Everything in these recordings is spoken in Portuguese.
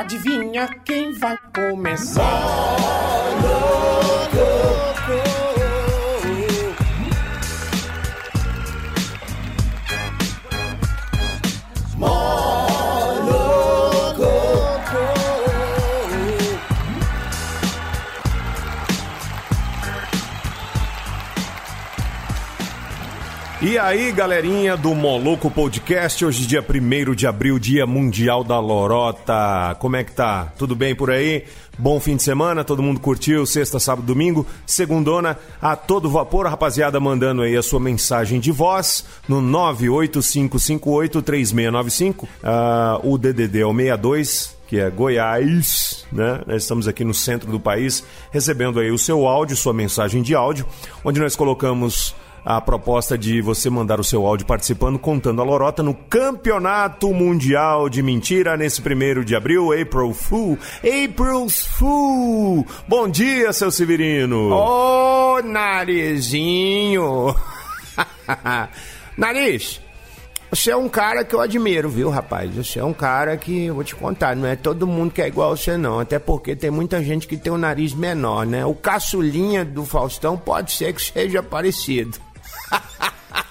Adivinha quem vai começar? E aí, galerinha do Moloco Podcast, hoje dia 1 de abril, dia mundial da lorota. Como é que tá? Tudo bem por aí? Bom fim de semana, todo mundo curtiu? Sexta, sábado, domingo, segundona, a todo vapor, rapaziada, mandando aí a sua mensagem de voz no 985583695. Uh, o DDD é o 62, que é Goiás, né? Nós estamos aqui no centro do país, recebendo aí o seu áudio, sua mensagem de áudio, onde nós colocamos a proposta de você mandar o seu áudio participando, contando a lorota no Campeonato Mundial de Mentira nesse primeiro de abril, April Fool. April's Fool! Bom dia, seu Severino! Ô, oh, narizinho! Nariz, você é um cara que eu admiro, viu, rapaz? Você é um cara que, eu vou te contar, não é todo mundo que é igual a você, não. Até porque tem muita gente que tem o um nariz menor, né? O caçulinha do Faustão pode ser que seja parecido.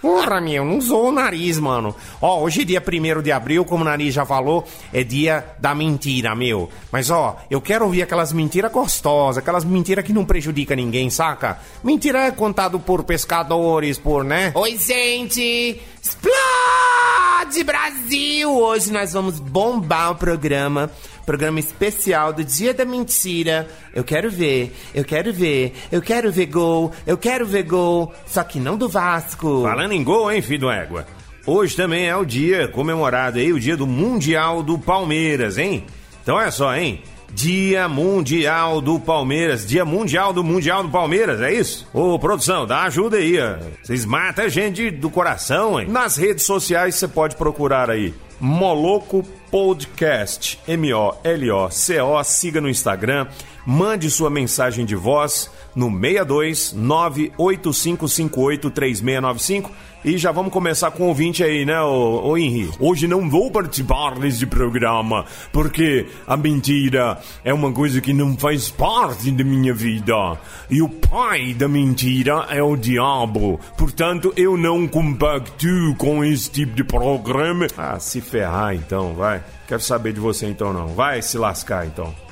Porra, meu, não usou o nariz, mano. Ó, hoje, dia 1 de abril, como o nariz já falou, é dia da mentira, meu. Mas, ó, eu quero ouvir aquelas mentiras gostosas, aquelas mentiras que não prejudica ninguém, saca? Mentira é contado por pescadores, por, né? Oi, gente! Explode, Brasil! Hoje nós vamos bombar o programa programa especial do Dia da Mentira. Eu quero ver, eu quero ver, eu quero ver gol, eu quero ver gol, só que não do Vasco. Falando em gol, hein, filho do égua? Hoje também é o dia comemorado aí, o dia do Mundial do Palmeiras, hein? Então olha só, hein? Dia Mundial do Palmeiras. Dia Mundial do Mundial do Palmeiras, é isso? Ô, produção, dá ajuda aí, ó. Vocês matam a gente do coração, hein? Nas redes sociais você pode procurar aí Moloco Podcast, M-O-L-O-C-O. Siga no Instagram, mande sua mensagem de voz no 62 985583695 e já vamos começar com o ouvinte aí, né, ô, ô Henri? Hoje não vou participar deste programa, porque a mentira é uma coisa que não faz parte da minha vida. E o pai da mentira é o diabo. Portanto, eu não compactuo com esse tipo de programa. Ah, se ferrar então, vai. Quero saber de você então não. Vai se lascar então.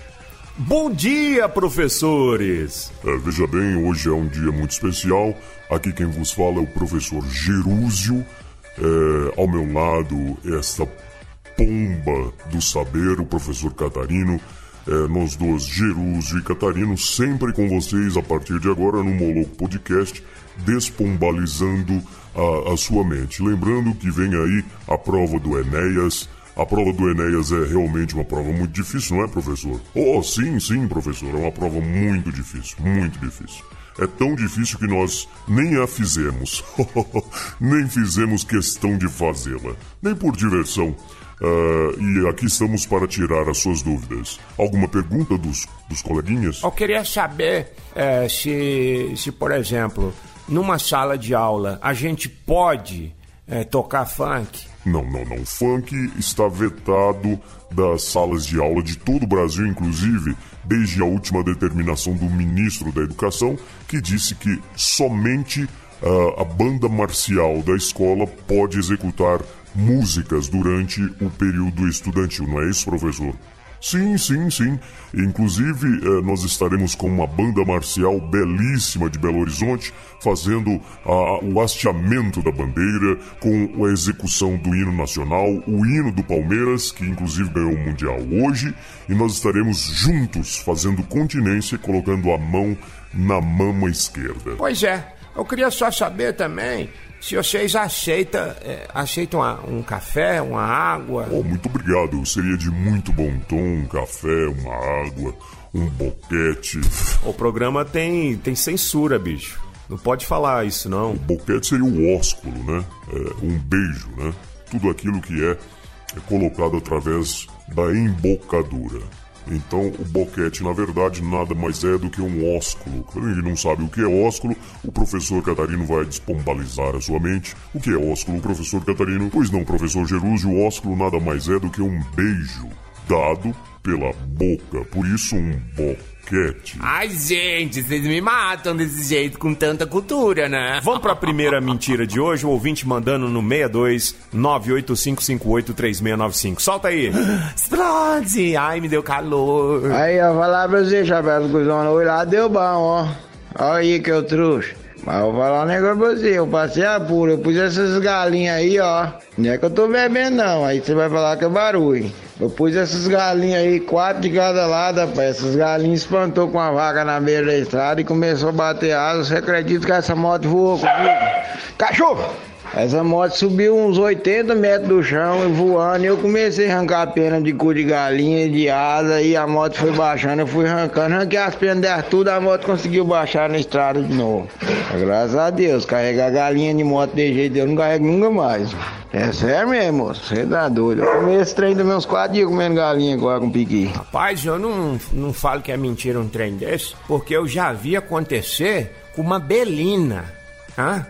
Bom dia, professores! É, veja bem, hoje é um dia muito especial. Aqui quem vos fala é o professor Gerúzio. É, ao meu lado, esta pomba do saber, o professor Catarino. É, nós dois, Gerúzio e Catarino, sempre com vocês a partir de agora no Moloco Podcast, despombalizando a, a sua mente. Lembrando que vem aí a prova do Enéas a prova do Enéas é realmente uma prova muito difícil, não é, professor? Oh, sim, sim, professor. É uma prova muito difícil, muito difícil. É tão difícil que nós nem a fizemos. nem fizemos questão de fazê-la. Nem por diversão. Uh, e aqui estamos para tirar as suas dúvidas. Alguma pergunta dos, dos coleguinhas? Eu queria saber é, se, se, por exemplo, numa sala de aula a gente pode é, tocar funk. Não, não, não. Funk está vetado das salas de aula de todo o Brasil, inclusive desde a última determinação do ministro da Educação, que disse que somente uh, a banda marcial da escola pode executar músicas durante o período estudantil, não é isso, professor? Sim, sim, sim. Inclusive, eh, nós estaremos com uma banda marcial belíssima de Belo Horizonte, fazendo o hasteamento da bandeira, com a execução do hino nacional, o hino do Palmeiras, que inclusive ganhou o Mundial hoje, e nós estaremos juntos fazendo continência, colocando a mão na mama esquerda. Pois é, eu queria só saber também se vocês aceitam, é, aceitam uma, um café, uma água. Oh, muito obrigado. Seria de muito bom tom um café, uma água, um boquete. O programa tem, tem censura, bicho. Não pode falar isso, não. O boquete seria o ósculo, né? É, um beijo, né? Tudo aquilo que é, é colocado através da embocadura. Então, o boquete, na verdade, nada mais é do que um ósculo. Quando ele não sabe o que é ósculo, o professor Catarino vai despombalizar a sua mente. O que é ósculo, professor Catarino? Pois não, professor Gerúzio, o ósculo nada mais é do que um beijo dado pela boca, por isso um boquete. Ai, gente, vocês me matam desse jeito com tanta cultura, né? Vamos para a primeira mentira de hoje, o ouvinte mandando no 62 985583695. Solta aí. Explode! Ai, me deu calor. Aí, eu vou falar pra você, chapéu cuzão, hoje lá deu bom, ó. Olha aí que eu trouxe. Mas eu vou falar um negócio pra você, eu passei a pura, eu pus essas galinhas aí, ó. Não é que eu tô bebendo não, aí você vai falar que é barulho. Eu pus essas galinhas aí, quatro de cada lado, rapaz. Essas galinhas espantou com a vaca na beira da estrada e começou a bater asas. Você acredita que essa moto voou comigo? Cachorro! Essa moto subiu uns 80 metros do chão e voando. E eu comecei a arrancar a pena de cu de galinha de asa. E a moto foi baixando. Eu fui arrancando, arranquei as penas dela tudo. A moto conseguiu baixar na estrada de novo. Graças a Deus, carregar galinha de moto de jeito eu não carrego nunca mais. É sério mesmo. Você tá doido. Eu comi esse trem também uns quatro dias comendo galinha agora com piqui. Rapaz, eu não, não falo que é mentira um trem desse, porque eu já vi acontecer com uma belina. Hã?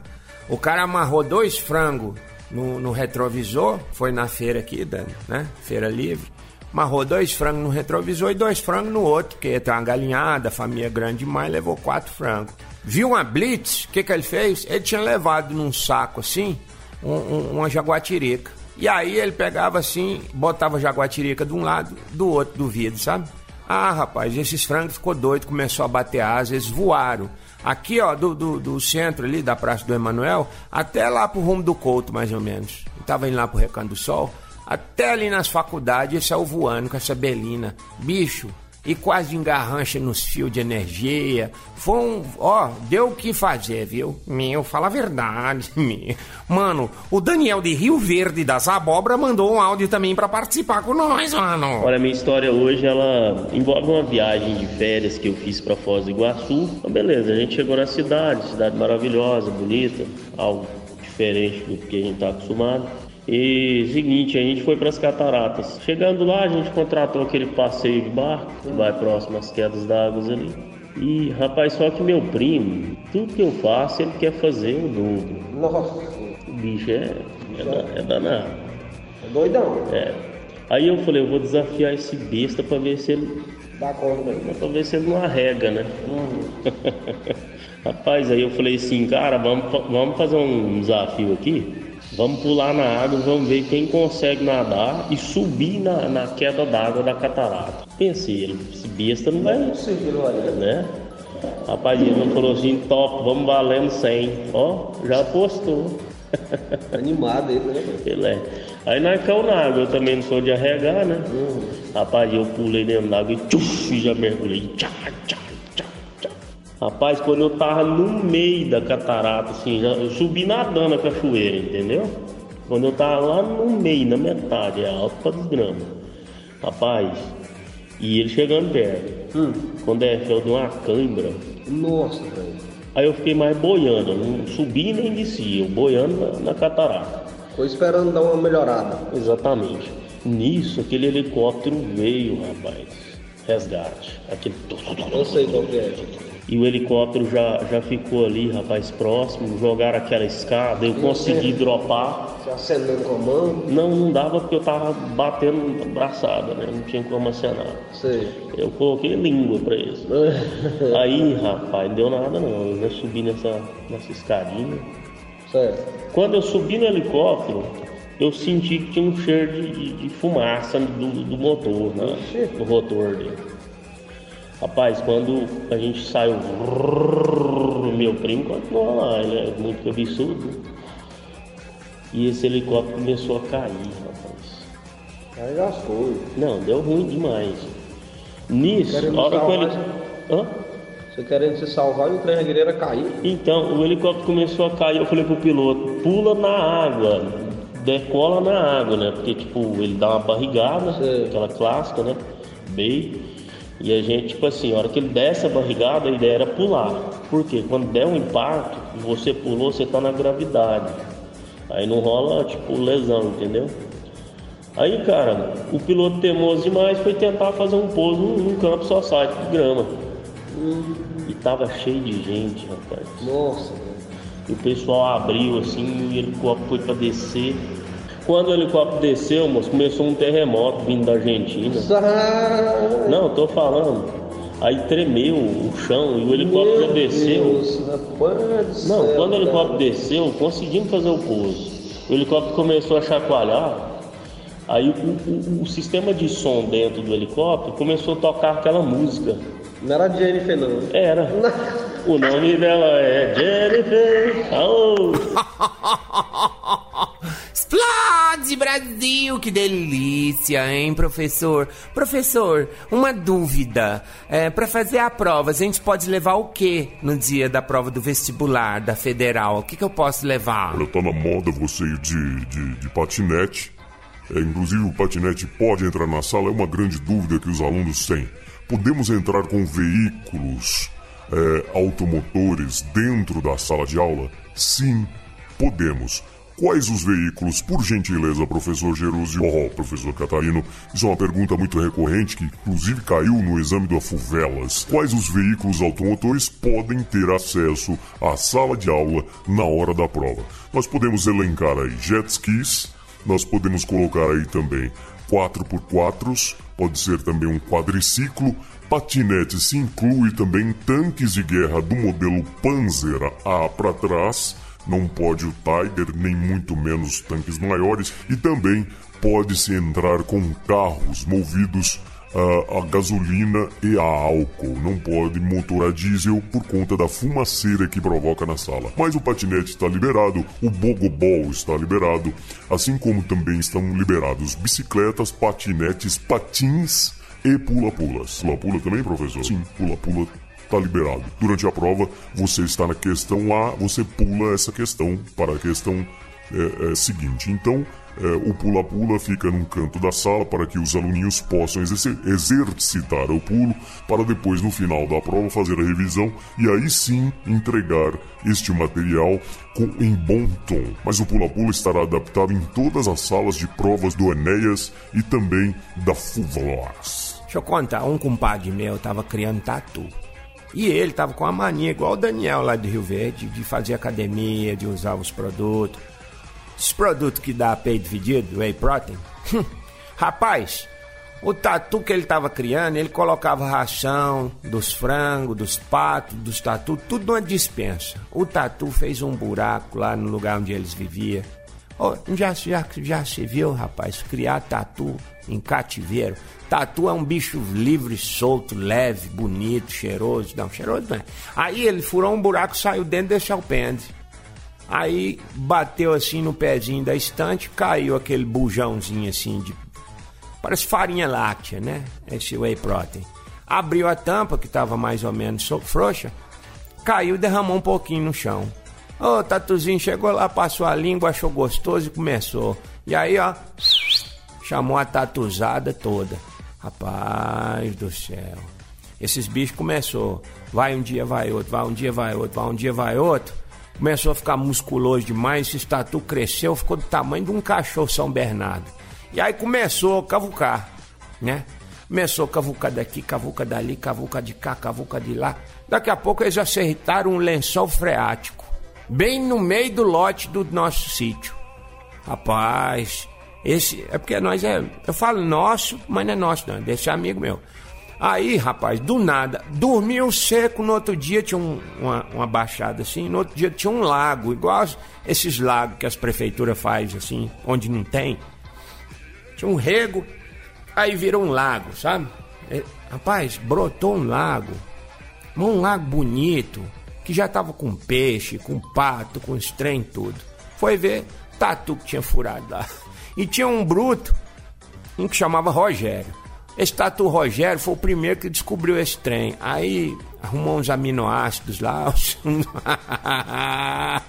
O cara amarrou dois frangos no, no retrovisor, foi na feira aqui, da, né? Feira livre. Amarrou dois frangos no retrovisor e dois frangos no outro, porque tem uma galinhada, família grande demais, levou quatro frangos. Viu uma blitz, o que, que ele fez? Ele tinha levado num saco assim, um, um, uma jaguatirica. E aí ele pegava assim, botava a jaguatirica de um lado, do outro do vidro, sabe? Ah, rapaz, esses frangos ficou doido, começou a bater asas, eles voaram. Aqui, ó, do, do, do, centro ali, da Praça do Emanuel, até lá pro rumo do Couto, mais ou menos. Eu tava indo lá pro Recanto do Sol, até ali nas faculdades, ele saiu voando com essa belina. Bicho, e quase engarrancha nos fios de energia. Foi um. Ó, deu o que fazer, viu? Meu, fala a verdade, meu. Mano, o Daniel de Rio Verde das Abóbora mandou um áudio também para participar com nós, mano. Olha, minha história hoje, ela envolve uma viagem de férias que eu fiz para Foz do Iguaçu. Então, beleza, a gente chegou na cidade, cidade maravilhosa, bonita, algo diferente do que a gente tá acostumado. E seguinte, a gente foi para as cataratas. Chegando lá, a gente contratou aquele passeio de barco, que vai próximo às quedas d'água ali. E rapaz, só que meu primo, tudo que eu faço, ele quer fazer o dobro. Nossa. O bicho é, é, é danado. É doidão. É. Aí eu falei, eu vou desafiar esse besta para ver se ele. Dá conta mesmo. Pra ver se ele não arrega, né? Rapaz, aí eu falei assim, cara, vamos, vamos fazer um desafio aqui. Vamos pular na água, vamos ver quem consegue nadar e subir na, na queda d'água da catarata. Pensei, ele, esse besta não vai. Né? Rapaz, ele não falou assim, top, vamos valendo 100. Ó, já apostou. Animado ele, né? Ele é. Aí nós caímos na água, eu também não sou de arregar, né? Hum. Rapaz, eu pulei dentro da água e tchuf, já mergulhei. Tchá, tchá. Rapaz, quando eu tava no meio da catarata, assim, já, eu subi nadando a cachoeira, entendeu? Quando eu tava lá no meio, na metade, é alto pra desgrama. Rapaz, e ele chegando perto. Hum. Quando é, eu dei uma cãibra. Nossa, velho. Aí eu fiquei mais boiando, não subi nem desci, eu boiando na, na catarata. Foi esperando dar uma melhorada. Exatamente. Nisso, aquele helicóptero veio, rapaz. Resgate. Aquele. Eu sei qual que é. E o helicóptero já, já ficou ali, rapaz, próximo. Jogaram aquela escada, eu consegui dropar. Você acenando com a mão. Não, não dava porque eu tava batendo braçada, né? Não tinha como acenar. Sei. Eu coloquei língua pra isso. Aí, rapaz, não deu nada não. Eu já subi nessa, nessa escadinha. Certo. Quando eu subi no helicóptero, eu senti que tinha um cheiro de, de- de fumaça do, do motor, né? do rotor dele. Rapaz, quando a gente saiu, meu primo continuou lá, ele é muito cabeçudo. E esse helicóptero começou a cair, rapaz. Aí foi. Não, deu ruim demais. Nisso, a hora que heli- Hã? Você querendo se salvar e o trem regueira caiu. Então, o helicóptero começou a cair, eu falei pro piloto, pula na água, decola na água, né? Porque, tipo, ele dá uma barrigada, aquela clássica, né? Bem. E a gente, tipo assim, a hora que ele desce a barrigada, a ideia era pular. Por quê? Quando der um impacto, você pulou, você tá na gravidade. Aí não rola, tipo, lesão, entendeu? Aí, cara, o piloto teimoso demais foi tentar fazer um pouso num campo só site de grama. E tava cheio de gente, rapaz. Nossa. E o pessoal abriu assim, e helicóptero foi pra descer. Quando o helicóptero desceu, moço, começou um terremoto vindo da Argentina. Não, tô falando. Aí tremeu o chão e o helicóptero já desceu. Deus, não Não, ser, quando o cara. helicóptero desceu, conseguimos fazer o pouso. O helicóptero começou a chacoalhar. Aí o, o- o sistema de som dentro do helicóptero começou a tocar aquela música. Não era Jennifer, não. Era. O nome dela é Jennifer. Aô! Explode, Brasil! Que delícia, hein, professor? Professor, uma dúvida. É, para fazer a prova, a gente pode levar o quê no dia da prova do vestibular, da federal? O que, que eu posso levar? Olha, tá na moda você ir de, de, de patinete. É, inclusive, o patinete pode entrar na sala, é uma grande dúvida que os alunos têm. Podemos entrar com veículos é, automotores dentro da sala de aula? Sim, podemos. Quais os veículos, por gentileza, professor Gerúsio? Oh, professor Catarino, isso é uma pergunta muito recorrente que, inclusive, caiu no exame da Fuvelas. Quais os veículos automotores podem ter acesso à sala de aula na hora da prova? Nós podemos elencar aí jet skis, nós podemos colocar aí também 4x4s, pode ser também um quadriciclo. Patinete se inclui também tanques de guerra do modelo Panzer A para trás. Não pode o Tiger, nem muito menos tanques maiores. E também pode-se entrar com carros movidos a, a gasolina e a álcool. Não pode motor a diesel por conta da fumaceira que provoca na sala. Mas o patinete está liberado, o bogobol está liberado, assim como também estão liberados bicicletas, patinetes, patins e pula-pulas. Pula-pula também, professor? Sim, pula-pula está liberado. Durante a prova, você está na questão A, você pula essa questão para a questão é, é, seguinte. Então, é, o pula-pula fica num canto da sala para que os aluninhos possam exercer- exercitar o pulo, para depois, no final da prova, fazer a revisão e aí sim entregar este material com, em bom tom. Mas o pula-pula estará adaptado em todas as salas de provas do Enéas e também da Fuvelas. Deixa eu contar, um compadre meu tava criando tatu. E ele tava com a mania, igual o Daniel lá de Rio Verde, de fazer academia, de usar os produtos. Esses produtos que dá peito dividido, whey protein. Hum, Rapaz, o tatu que ele tava criando, ele colocava ração dos frangos, dos patos, dos tatu, tudo numa dispensa. O tatu fez um buraco lá no lugar onde eles viviam. Já, já, já se viu, rapaz, criar tatu em cativeiro? Tatu é um bicho livre, solto, leve, bonito, cheiroso. Não, cheiroso não é. Aí ele furou um buraco, saiu dentro desse alpendre. Aí bateu assim no pezinho da estante, caiu aquele bujãozinho assim de. Parece farinha láctea, né? Esse whey protein. Abriu a tampa, que estava mais ou menos frouxa, caiu e derramou um pouquinho no chão. Ô, Tatuzinho chegou lá, passou a língua, achou gostoso e começou. E aí, ó, chamou a tatuzada toda. Rapaz do céu. Esses bichos começou. Vai um dia, vai outro, vai um dia, vai outro, vai um dia, vai outro. Começou a ficar musculoso demais, esse tatu cresceu, ficou do tamanho de um cachorro São Bernardo. E aí começou a cavucar, né? Começou a cavucar daqui, cavuca dali, cavuca de cá, cavuca de lá. Daqui a pouco eles acertaram um lençol freático, bem no meio do lote do nosso sítio. Rapaz, esse. É porque nós é. Eu falo nosso, mas não é nosso, não. é Desse amigo meu. Aí, rapaz, do nada, dormiu seco. No outro dia tinha um- uma, uma baixada assim. No outro dia tinha um lago, igual esses lagos que as prefeituras fazem assim, onde não tem. Tinha um rego, aí virou um lago, sabe? É, rapaz, brotou um lago. Um lago bonito, que já tava com peixe, com pato, com os trem tudo. Foi ver, tatu que tinha furado lá. E tinha um bruto, um que chamava Rogério. Esse tatu Rogério foi o primeiro que descobriu esse trem. Aí arrumou uns aminoácidos lá.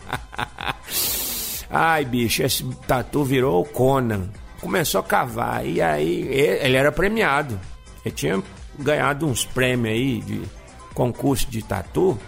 Ai, bicho, esse tatu virou o Conan. Começou a cavar. E aí, ele era premiado. Ele tinha ganhado uns prêmios aí de concurso de tatu.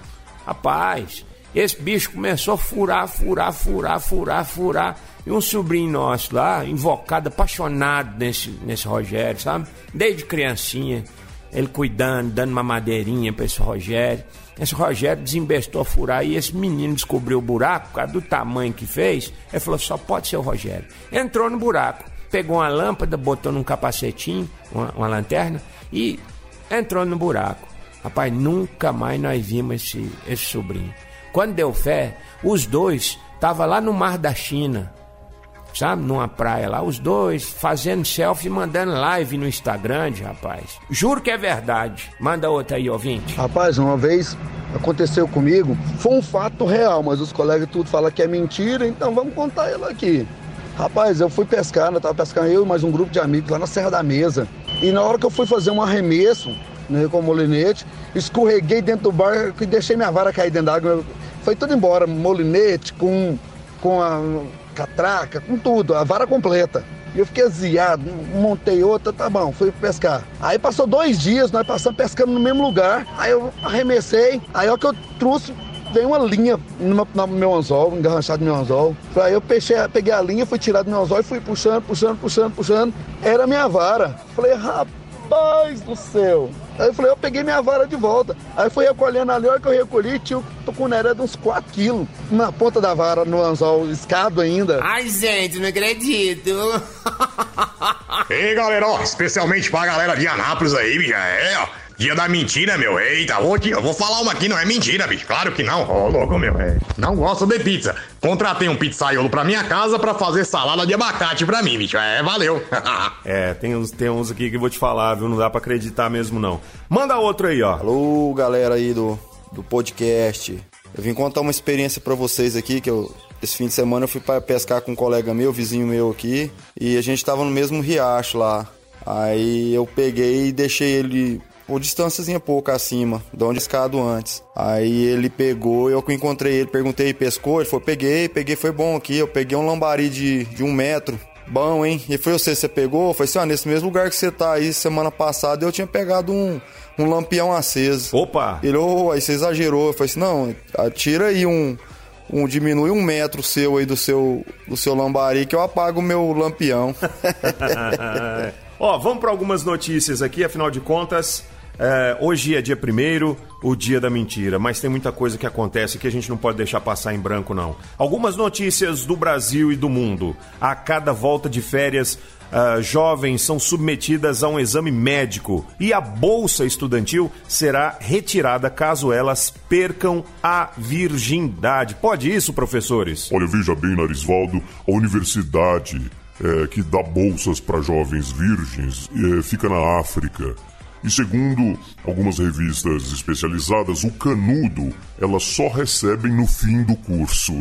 Rapaz, esse bicho começou a furar, furar, furar, furar, furar. E um sobrinho nosso lá, invocado, apaixonado nesse, nesse Rogério, sabe? Desde criancinha. ele cuidando, dando uma madeirinha para esse Rogério. Esse Rogério desembestou a furar e esse menino descobriu o buraco, causa do tamanho que fez. Ele falou: só pode ser o Rogério. Entrou no buraco, pegou uma lâmpada, botou num capacetinho, uma, uma lanterna e entrou no buraco. Rapaz, nunca mais nós vimos esse, esse sobrinho. Quando deu fé, os dois estavam lá no Mar da China, sabe? Numa praia lá, os dois fazendo selfie mandando live no Instagram, rapaz. Juro que é verdade. Manda outra aí, ouvinte. Rapaz, uma vez aconteceu comigo, foi um fato real, mas os colegas tudo falam que é mentira, então vamos contar ela aqui. Rapaz, eu fui pescar, eu tava pescando eu e mais um grupo de amigos lá na Serra da Mesa. E na hora que eu fui fazer um arremesso né, com o molinete, escorreguei dentro do barco e deixei minha vara cair dentro d'água. Foi tudo embora, molinete, com, com a catraca, com tudo, a vara completa. Eu fiquei aziado, montei outra, tá bom, fui pescar. Aí passou dois dias, nós passamos pescando no mesmo lugar. Aí eu arremessei, aí ó que eu trouxe, veio uma linha no meu, meu anzol, engarranchado no meu anzol. Aí eu peixei, peguei a linha, fui tirar do meu anzol e fui puxando, puxando, puxando, puxando. Era minha vara. Falei, rapaz do céu. Aí eu falei, eu peguei minha vara de volta. Aí fui recolhendo ali, a hora que eu recolhi, tinha um tucunaré de uns 4 quilos na ponta da vara, no anzol, escado ainda. Ai, gente, não acredito. Ei, galera, ó, especialmente pra galera de Anápolis aí, bicho, é, ó. Dia da mentira, meu. Eita, vou, te- eu vou falar uma aqui, não é mentira, bicho. Claro que não. Ô, louco, meu. É. Não gosto de pizza. Contratei um pizzaiolo pra minha casa pra fazer salada de abacate pra mim, bicho. É, valeu. É, tem uns, tem uns aqui que eu vou te falar, viu? Não dá pra acreditar mesmo, não. Manda outro aí, ó. Alô, galera aí do, do podcast. Eu vim contar uma experiência pra vocês aqui, que eu, esse fim de semana eu fui para pescar com um colega meu, vizinho meu aqui, e a gente tava no mesmo riacho lá. Aí eu peguei e deixei ele por distânciazinha pouco acima, de onde escado antes. Aí ele pegou, eu que encontrei ele, perguntei, pescou? Ele falou, peguei, peguei, foi bom aqui. Eu peguei um lambari de, de um metro. Bom, hein? E foi você, você pegou? Foi assim, ó, nesse mesmo lugar que você tá aí, semana passada, eu tinha pegado um, um lampião aceso. Opa! Ele, ô, aí você exagerou. Eu falei assim, não, tira aí um, um, diminui um metro seu aí do seu, do seu lambari que eu apago o meu lampião. Ó, vamos para algumas notícias aqui, afinal de contas, é, hoje é dia primeiro, o dia da mentira, mas tem muita coisa que acontece que a gente não pode deixar passar em branco, não. Algumas notícias do Brasil e do mundo. A cada volta de férias, ah, jovens são submetidas a um exame médico e a bolsa estudantil será retirada caso elas percam a virgindade. Pode isso, professores? Olha, veja bem, Narisvaldo, a universidade é, que dá bolsas para jovens virgens é, fica na África. E segundo algumas revistas especializadas, o canudo elas só recebem no fim do curso.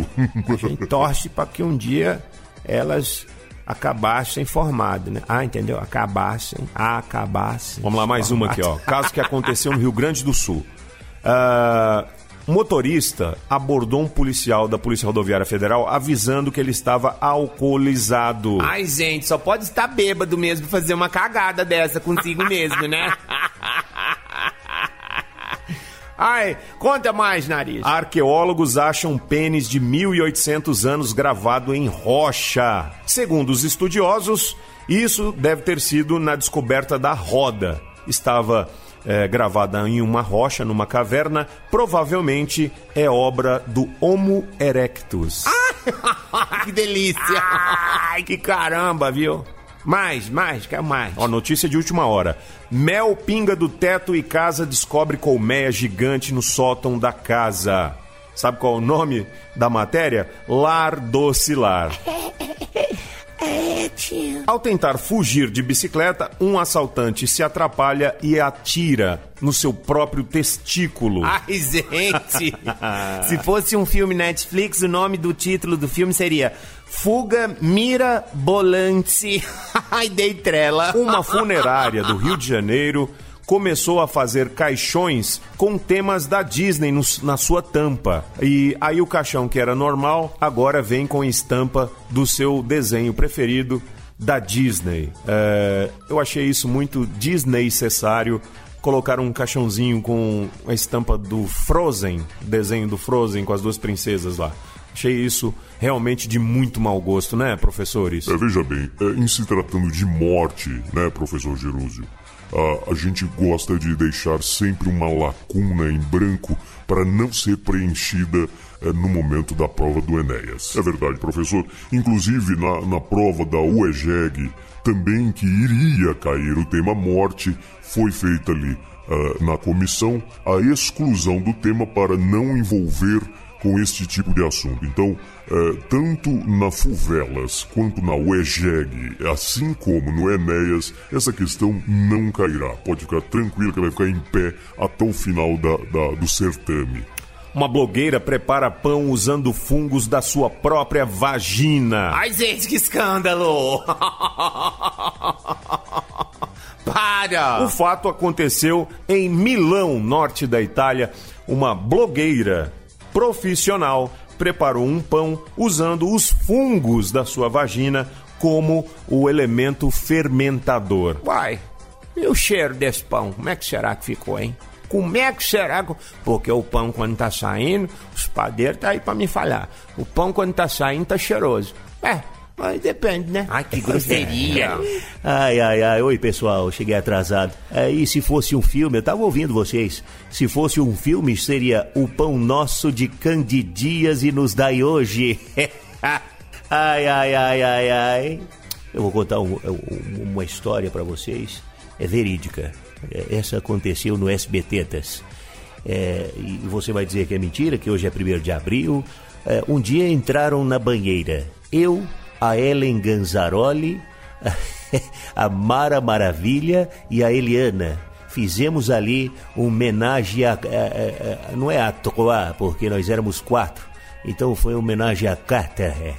A gente torce para que um dia elas acabassem formadas, né? Ah, entendeu? Acabassem, acabassem. Vamos lá, mais uma aqui, ó. Caso que aconteceu no Rio Grande do Sul. Ah, um motorista abordou um policial da Polícia Rodoviária Federal avisando que ele estava alcoolizado. Ai, gente, só pode estar bêbado mesmo fazer uma cagada dessa consigo mesmo, né? Ai, conta mais, nariz. Arqueólogos acham pênis de 1800 anos gravado em rocha. Segundo os estudiosos, isso deve ter sido na descoberta da roda. Estava eh, gravada em uma rocha, numa caverna. Provavelmente é obra do Homo erectus. que delícia! Ai, que caramba, viu? Mais, mais, quer mais. Ó, notícia de última hora. Mel pinga do teto e casa descobre colmeia gigante no sótão da casa. Sabe qual é o nome da matéria? Lar docilar. Ao tentar fugir de bicicleta, um assaltante se atrapalha e atira no seu próprio testículo. Ai, gente! Se fosse um filme Netflix, o nome do título do filme seria Fuga Mirabolante. Ai, dei trela. Uma funerária do Rio de Janeiro começou a fazer caixões com temas da Disney no- na sua tampa. E aí o caixão que era normal agora vem com estampa do seu desenho preferido da Disney. É, eu achei isso muito desnecessário. Colocar um caixãozinho com a estampa do Frozen, desenho do Frozen com as duas princesas lá. Achei isso realmente de muito mau gosto, né, professores? É, veja bem, é, em se tratando de morte, né, professor Gerúsio? A, a gente gosta de deixar sempre uma lacuna em branco para não ser preenchida é, no momento da prova do Enéas. É verdade, professor. Inclusive, na, na prova da UEGEG, também que iria cair o tema morte, foi feita ali uh, na comissão a exclusão do tema para não envolver com este tipo de assunto. Então, uh, tanto na Fuvelas quanto na UEGEG, assim como no Enéas, essa questão não cairá. Pode ficar tranquilo que vai ficar em pé até o final da, da, do certame. Uma blogueira prepara pão usando fungos da sua própria vagina. Ai, gente, que escândalo! Para! O fato aconteceu em Milão, norte da Itália. Uma blogueira profissional preparou um pão usando os fungos da sua vagina como o elemento fermentador. Uai, e o cheiro desse pão? Como é que será que ficou, hein? Como é que será? Porque o pão, quando tá saindo, os padeiros tá aí pra me falar. O pão, quando tá saindo, tá cheiroso. É, mas depende, né? Ai, que grosseria. ai, ai, ai. Oi, pessoal. Cheguei atrasado. É, e se fosse um filme, eu tava ouvindo vocês. Se fosse um filme, seria O Pão Nosso de Candidias e Nos Dai Hoje. ai, ai, ai, ai, ai. Eu vou contar um, um, uma história para vocês. É verídica. É, essa aconteceu no SBTetas. É, e você vai dizer que é mentira, que hoje é 1 de abril. É, um dia entraram na banheira. Eu, a Ellen Ganzaroli, a Mara Maravilha e a Eliana. Fizemos ali um homenagem a, a, a, não é a Troa, porque nós éramos quatro. Então foi uma homenagem a Carter.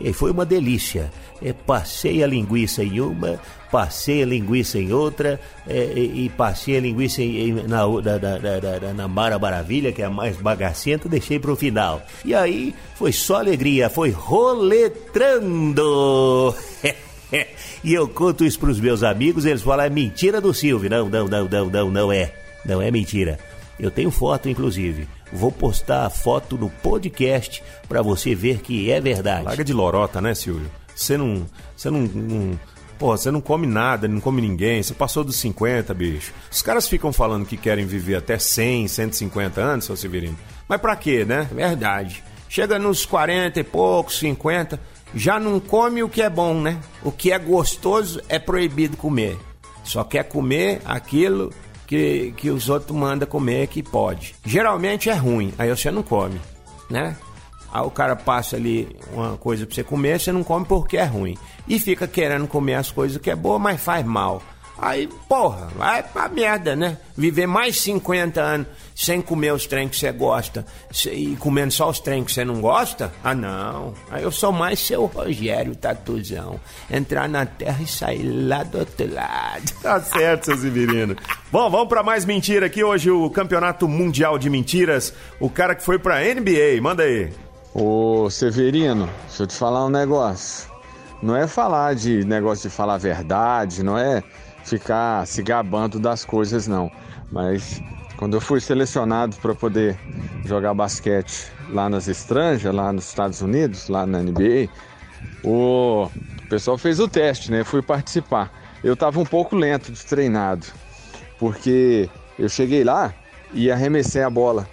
E foi uma delícia. É, passei a linguiça em uma, passei a linguiça em outra, é, e, e, passei a linguiça em, em, na, da, da, na Mara Maravilha, que é a mais bagacenta, deixei para o final. E aí foi só alegria, foi roletrando. e eu conto isso para os meus amigos, eles falam, é mentira do Silvio. Não, não, não, não, não, não é. Não é mentira. Eu tenho foto, inclusive. Vou postar a foto no podcast para você ver que é verdade. Larga de lorota, né, Silvio? Você não. Você não, não. Pô, você não come nada, não come ninguém, você passou dos 50, bicho. Os caras ficam falando que querem viver até 100, 150 anos, seu Severino. Mas pra quê, né? Verdade. Chega nos 40 e poucos, 50, já não come o que é bom, né? O que é gostoso é proibido comer. Só quer comer aquilo que, que os outros mandam comer que pode. Geralmente é ruim, aí você não come, né? Aí o cara passa ali uma coisa pra você comer, você não come porque é ruim. E fica querendo comer as coisas que é boa, mas faz mal. Aí, porra, vai pra merda, né? Viver mais 50 anos sem comer os trem que você gosta e comendo só os trem que você não gosta? Ah, não. Aí eu sou mais seu Rogério Tatuzão. Entrar na terra e sair lá do outro lado. Tá certo, seu Severino. Bom, vamos para mais mentira aqui. Hoje o Campeonato Mundial de Mentiras. O cara que foi pra NBA. Manda aí. Ô, Severino, deixa eu te falar um negócio. Não é falar de negócio de falar verdade, não é ficar se gabando das coisas, não. Mas quando eu fui selecionado para poder jogar basquete lá nas estranjas, lá nos Estados Unidos, lá na NBA, o pessoal fez o teste, né? Fui participar. Eu estava um pouco lento de treinado, porque eu cheguei lá e arremessei a bola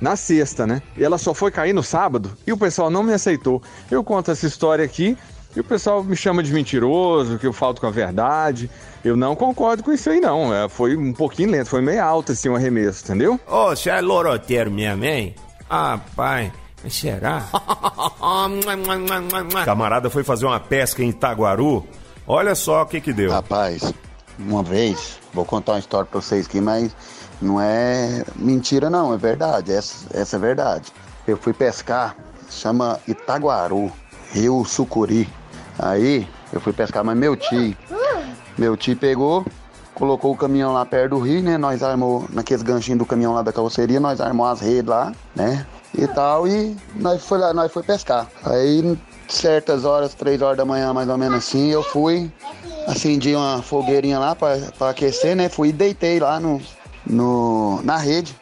na sexta, né? E ela só foi cair no sábado e o pessoal não me aceitou. Eu conto essa história aqui e o pessoal me chama de mentiroso, que eu falto com a verdade. Eu não concordo com isso aí, não. É, foi um pouquinho lento, foi meio alto assim o arremesso, entendeu? Ô, oh, você é loroteiro mesmo, hein? Ah, pai. Será? Camarada foi fazer uma pesca em Itaguaru. Olha só o que que deu. Rapaz, uma vez, vou contar uma história pra vocês aqui, mas não é mentira não, é verdade. Essa, essa é verdade. Eu fui pescar, chama Itaguaru, Rio Sucuri. Aí eu fui pescar, mas meu tio, meu tio pegou, colocou o caminhão lá perto do rio, né? Nós armou naqueles ganchinhos do caminhão lá da carroceria, nós armou as redes lá, né? E tal, e nós foi lá, nós foi pescar. Aí, certas horas, três horas da manhã, mais ou menos assim, eu fui, acendi uma fogueirinha lá para aquecer, né? Fui e deitei lá no, no, na rede.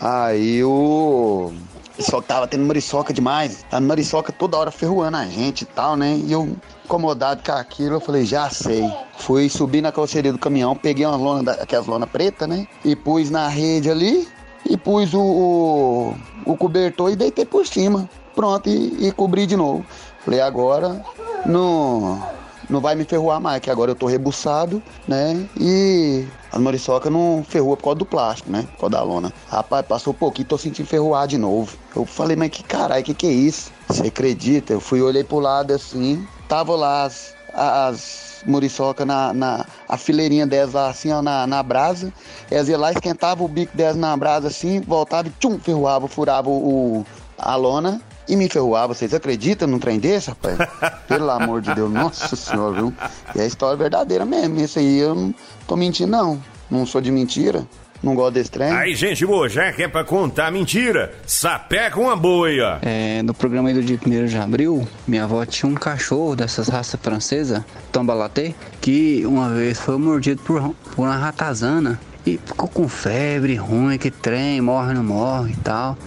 Aí o Só que tava tendo mariçoca demais. A mariçoca toda hora ferroando a gente e tal, né? E eu, incomodado com aquilo, eu falei, já sei. Fui subir na carroceria do caminhão, peguei uma lona, aquelas lona preta, né? E pus na rede ali e pus o, o, o cobertor e deitei por cima. Pronto, e, e cobri de novo. Falei, agora não, não vai me ferroar mais, que agora eu tô rebuçado, né? E a moriçoca não ferrou por causa do plástico, né? Por causa da lona. Rapaz, passou um pouquinho, tô sentindo ferroar de novo. Eu falei, mas que caralho, que que é isso? Você acredita? Eu fui, olhei pro lado assim, tava lá as, as muriçoca na, na a fileirinha delas lá assim, ó, na, na brasa. Elas iam lá, esquentava o bico delas na brasa assim, voltava e tchum, ferroava, furava o, a lona e me ferroava. Vocês acreditam num trem desse, rapaz? Pelo amor de Deus, nossa senhora, viu? E é a história verdadeira mesmo. Isso aí eu não tô mentindo, não. Não sou de mentira. Não gosto desse trem. Aí, gente boa, já que é pra contar mentira, sapé com uma boia. É, no programa aí do dia 1 de abril, minha avó tinha um cachorro dessas raças francesas, Tombalaté, que uma vez foi mordido por, por uma ratazana e ficou com febre ruim, que trem, morre, não morre e tal.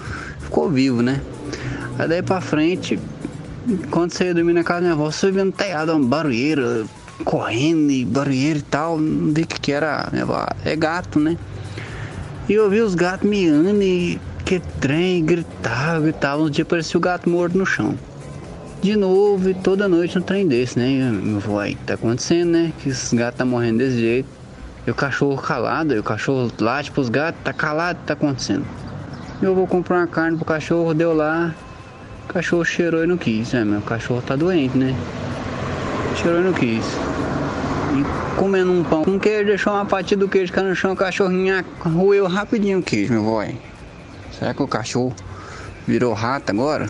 Ficou vivo, né? Aí daí pra frente, quando você dormir na casa da minha avó, via no telhado uma barulheira, correndo e barulheira e tal. Não vi o que, que era, minha avó. É gato, né? E eu vi os gatos miando e que trem, gritava, gritava. Um dia parecia o gato morto no chão. De novo, e toda noite um trem desse, né? Eu vou aí, tá acontecendo, né? Que esses gatos tá morrendo desse jeito. E o cachorro calado, e o cachorro late pros gatos, tá calado, tá acontecendo. Eu vou comprar uma carne pro cachorro, deu lá. O cachorro cheirou e não quis, né? Meu cachorro tá doente, né? Cheirou e não quis. E comendo um pão com queijo, deixou uma fatia do queijo cair no chão, o cachorrinho roeu rapidinho o queijo, meu boy. Será que o cachorro virou rato agora?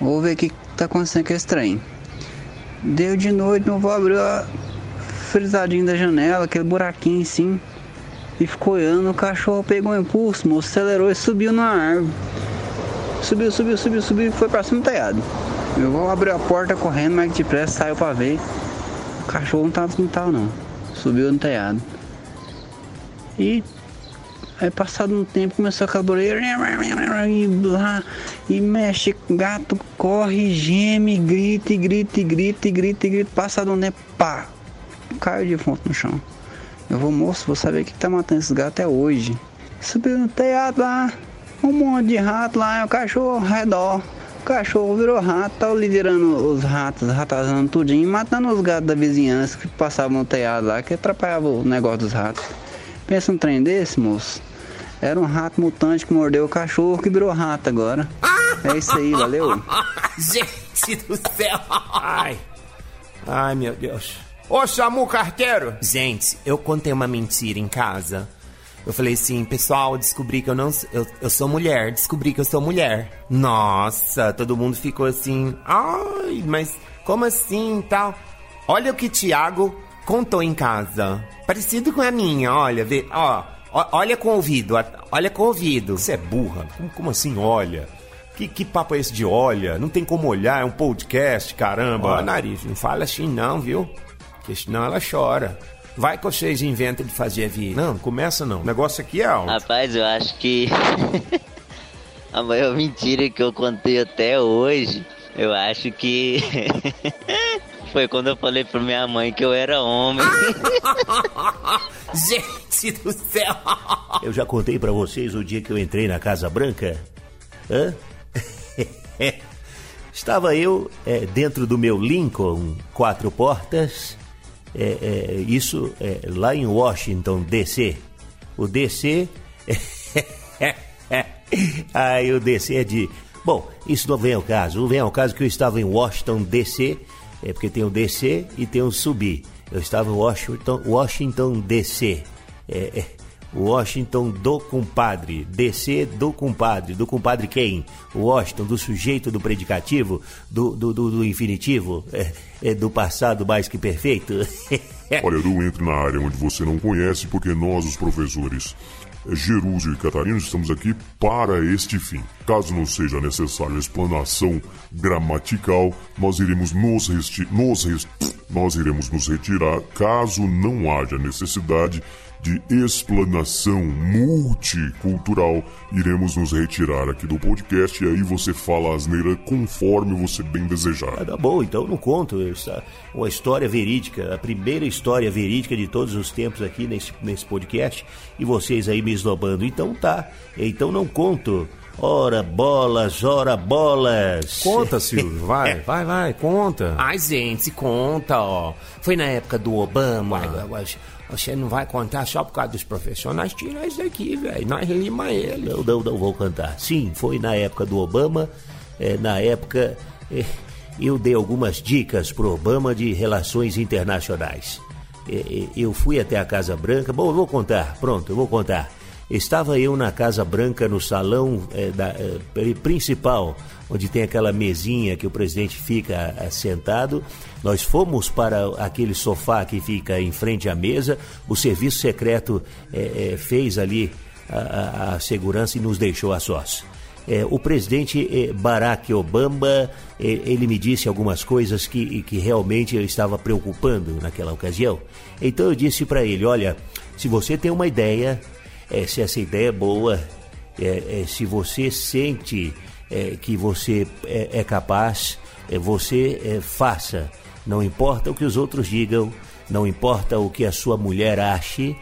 Vou ver o que tá acontecendo com esse trem. Deu de noite, meu avô abriu a frisadinha da janela, aquele buraquinho assim. E ficou olhando, o cachorro pegou um impulso, moço, acelerou e subiu na árvore. Subiu, subiu, subiu, subiu e foi pra cima do telhado. Meu avô abriu a porta correndo, mas depressa saiu pra ver. O cachorro não tava no quintal não. Subiu no telhado. E aí passado um tempo começou aquela barulheira e lá e mexe, gato corre, geme, grita, e grita, e grita, e grita, e grita. Passado um tempo, pá, caiu de fonte no chão. Eu vou, moço, vou saber o que tá matando esses gatos até hoje. Subiu no telhado lá, um monte de rato lá, o cachorro ao redor. O cachorro virou rato, tava liderando os ratos, ratazando tudinho, matando os gatos da vizinhança que passavam no telhado lá, que atrapalhava o negócio dos ratos. Pensa um trem desse, moço? Era um rato mutante que mordeu o cachorro que virou rato agora. É isso aí, valeu? Gente do céu! Ai, ai meu Deus. Ô Samu Carteiro! Gente, eu contei uma mentira em casa. Eu falei assim, pessoal, descobri que eu não eu, eu sou mulher, descobri que eu sou mulher. Nossa, todo mundo ficou assim, ai, mas como assim tal? Olha o que Tiago contou em casa. Parecido com a minha, olha, vê, ó, ó, olha com o ouvido, olha com o ouvido. Você é burra? Como, como assim, olha? Que, que papo é esse de olha? Não tem como olhar, é um podcast, caramba. Ó, nariz, não fala assim não, viu? Porque senão ela chora. Vai que vocês inventam de fazer vir. Não, começa não. O negócio aqui é alto. Rapaz, eu acho que a maior mentira que eu contei até hoje, eu acho que foi quando eu falei pra minha mãe que eu era homem. Gente do céu! Eu já contei para vocês o dia que eu entrei na Casa Branca? Hã? Estava eu é, dentro do meu Lincoln quatro portas é, é, isso é, lá em Washington, D.C. O D.C. Aí o D.C. é de. Bom, isso não vem ao caso. Não vem ao caso que eu estava em Washington, D.C. É porque tem o D.C. e tem o subir. Eu estava em Washington, Washington D.C. É, é, Washington do compadre, DC do compadre, do compadre quem? Washington, do sujeito do predicativo, do, do, do, do infinitivo, é, é, do passado mais que perfeito. Olha, não entre na área onde você não conhece, porque nós, os professores Gerúzio e Catarina, estamos aqui para este fim. Caso não seja necessário explanação gramatical, nós iremos nos, resti nos nós iremos nos retirar caso não haja necessidade de explanação multicultural, iremos nos retirar aqui do podcast e aí você fala asneira conforme você bem desejar. Ah, tá bom, então não conto. Essa, uma história verídica, a primeira história verídica de todos os tempos aqui nesse, nesse podcast e vocês aí me esnobando. Então tá, então não conto. Ora bolas, ora bolas. Conta, Silvio, vai, vai, vai, conta. Ai, gente, conta, ó. Foi na época do Obama. Você não vai contar só por causa dos profissionais? Tira isso daqui, velho. Nós lima ele. Não, não, não vou cantar. Sim, foi na época do Obama. É, na época, é, eu dei algumas dicas pro Obama de relações internacionais. É, é, eu fui até a Casa Branca. Bom, eu vou contar. Pronto, eu vou contar. Estava eu na Casa Branca, no salão é, da, é, principal, onde tem aquela mesinha que o presidente fica é, sentado. Nós fomos para aquele sofá que fica em frente à mesa. O serviço secreto fez ali a, a, a, segurança e nos deixou a sós. É, o presidente Barack Obama, ele me disse algumas coisas que, que realmente eu estava preocupando naquela ocasião. Então eu disse para ele: olha, se você tem uma ideia é, se essa ideia é boa, é, é se você sente é, que você é, é capaz, você faça. Não importa o que os outros digam, não importa o que a sua mulher ache,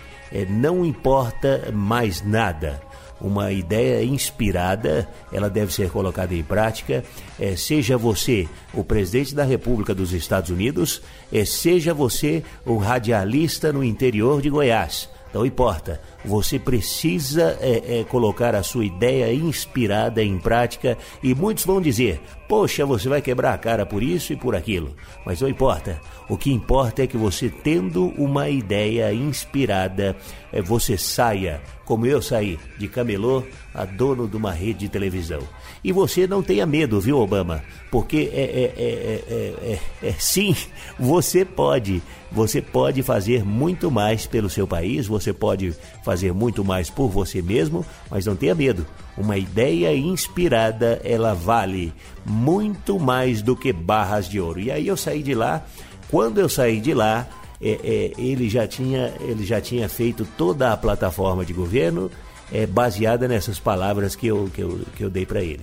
não importa mais nada uma ideia inspirada, ela deve ser colocada em prática. É, seja você o presidente da República dos Estados Unidos, é, seja você o radialista no interior de Goiás. Não importa. Você precisa é, é, colocar a sua ideia inspirada em prática e muitos vão dizer: Poxa, você vai quebrar a cara por isso e por aquilo. Mas não importa. O que importa é que você, tendo uma ideia inspirada, é, você saia, como eu saí, de camelô a dono de uma rede de televisão. E você não tenha medo, viu, Obama? Porque é, é, é, é, é sim, você pode. Você pode fazer muito mais pelo seu país, você pode fazer muito mais por você mesmo, mas não tenha medo. Uma ideia inspirada, ela vale muito mais do que barras de ouro. E aí eu saí de lá. Quando eu saí de lá, é, é, ele, já tinha, ele já tinha feito toda a plataforma de governo é, baseada nessas palavras que eu, que eu, que eu dei para ele.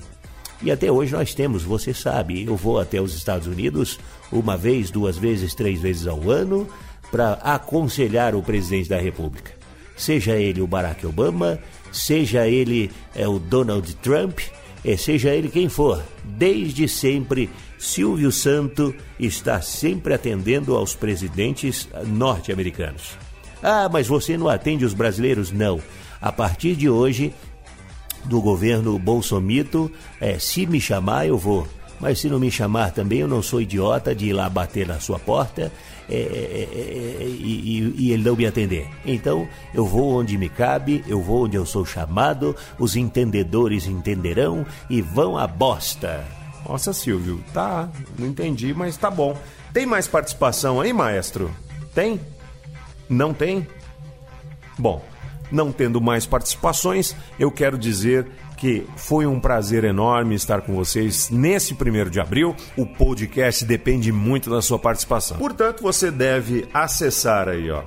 E até hoje nós temos, você sabe, eu vou até os Estados Unidos uma vez, duas vezes, três vezes ao ano para aconselhar o presidente da República. Seja ele o Barack Obama, seja ele é, o Donald Trump, é, seja ele quem for, desde sempre Silvio Santo está sempre atendendo aos presidentes norte-americanos. Ah, mas você não atende os brasileiros? Não. A partir de hoje, do governo Bolsomito, é, se me chamar, eu vou. Mas se não me chamar também, eu não sou idiota de ir lá bater na sua porta é, é, é, é e, e, ele não me atender. Então, eu vou onde me cabe, eu vou onde eu sou chamado, os entendedores entenderão e vão à bosta. Nossa, Silvio, tá, não entendi, mas tá bom. Tem mais participação aí, maestro? Tem? Não tem? Bom, não tendo mais participações, eu quero dizer que foi um prazer enorme estar com vocês nesse primeiro de abril. O podcast depende muito da sua participação. Portanto, você deve acessar aí, ó,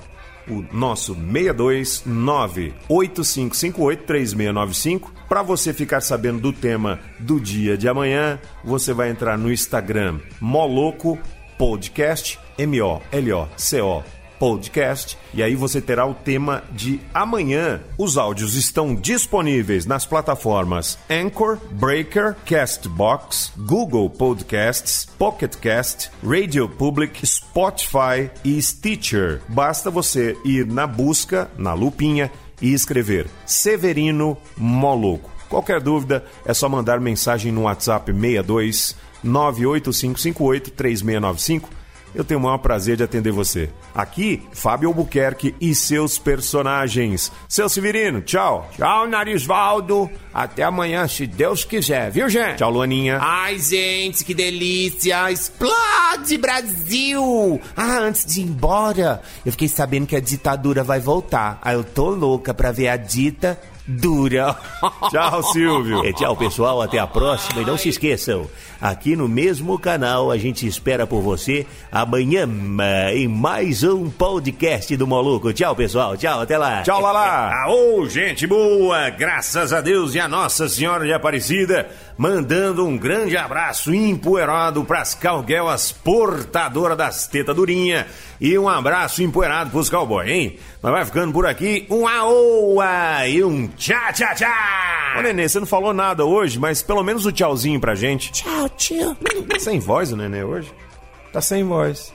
o nosso 62985583695 para você ficar sabendo do tema do dia de amanhã. Você vai entrar no Instagram Moloco Podcast M O L O C O podcast e aí você terá o tema de amanhã. Os áudios estão disponíveis nas plataformas Anchor, Breaker, Castbox, Google Podcasts, Pocket Cast, Radio Public, Spotify e Stitcher. Basta você ir na busca, na lupinha e escrever Severino Moloco. Qualquer dúvida é só mandar mensagem no WhatsApp 62 98558 3695 eu tenho o maior prazer de atender você. Aqui, Fábio Albuquerque e seus personagens. Seu Severino, tchau. Tchau, Narisvaldo. Até amanhã, se Deus quiser, viu, gente? Tchau, Luaninha. Ai, gente, que delícia. Explode, Brasil. Ah, antes de ir embora, eu fiquei sabendo que a ditadura vai voltar. Aí eu tô louca pra ver a dita dura. Tchau, Silvio. É, tchau, pessoal. Até a próxima. E não se esqueçam, aqui no mesmo canal a gente espera por você amanhã eh, em mais um podcast do Moluco. Tchau, pessoal. Tchau, até lá. Tchau, Lala. Aô, gente boa. Graças a Deus e a Nossa Senhora de Aparecida. Mandando um grande abraço empoeirado pras calguelas portadoras das tetas durinha. E um abraço empoeirado pros cowboys, hein? Mas vai ficando por aqui um aoa e um tchá, tchá, tchá. Ô, Nenê, você não falou nada hoje, mas pelo menos o tchauzinho pra gente. Tchau, tio. Sem voz o Nenê hoje? Tá sem voz.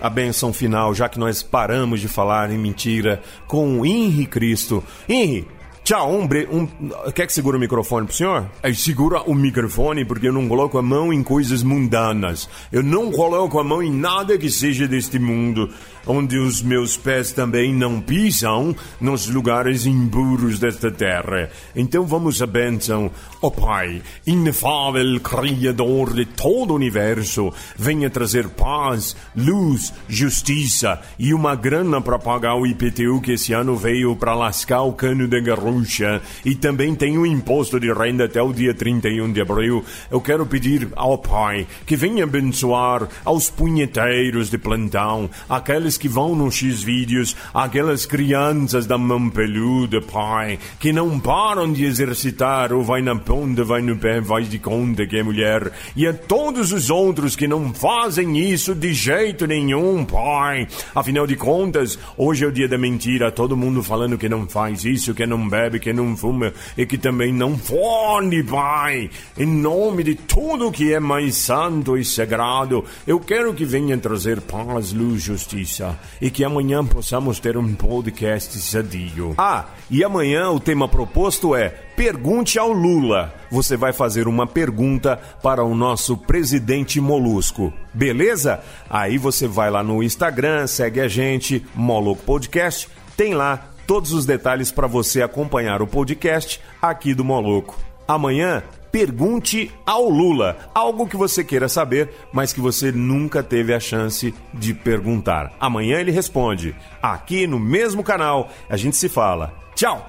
A benção final, já que nós paramos de falar em mentira com o Henri Cristo. Henri, tchau, um, bre... um... Quer que segura o microfone pro senhor? É, segura o microfone porque eu não coloco a mão em coisas mundanas. Eu não coloco a mão em nada que seja deste mundo, onde os meus pés também não pisam nos lugares impuros desta terra. Então vamos à bênção. Ó oh, Pai, inefável Criador de todo o universo, venha trazer paz, luz, justiça e uma grana para pagar o IPTU que esse ano veio para lascar o cano de garrucha e também tem o imposto de renda até o dia 31 de abril. Eu quero pedir ao Pai que venha abençoar aos punheteiros de plantão, aqueles que vão nos X-Vídeos, aquelas crianças da mão peluda, Pai, que não param de exercitar ou vai na ponta, vai no pé, faz de conta que é mulher. E a todos os outros que não fazem isso de jeito nenhum, pai. Afinal de contas, hoje é o dia da mentira, todo mundo falando que não faz isso, que não bebe, que não fuma e que também não fone, pai. Em nome de tudo que é mais santo e sagrado, eu quero que venha trazer paz, luz, justiça e que amanhã possamos ter um podcast sadio. Ah, e amanhã o tema proposto é Pergunte ao Lula. Você vai fazer uma pergunta para o nosso presidente Molusco. Beleza? Aí você vai lá no Instagram, segue a gente, Moloco Podcast. Tem lá todos os detalhes para você acompanhar o podcast aqui do Moloco. Amanhã pergunte ao Lula algo que você queira saber, mas que você nunca teve a chance de perguntar. Amanhã ele responde. Aqui no mesmo canal, a gente se fala. Tchau!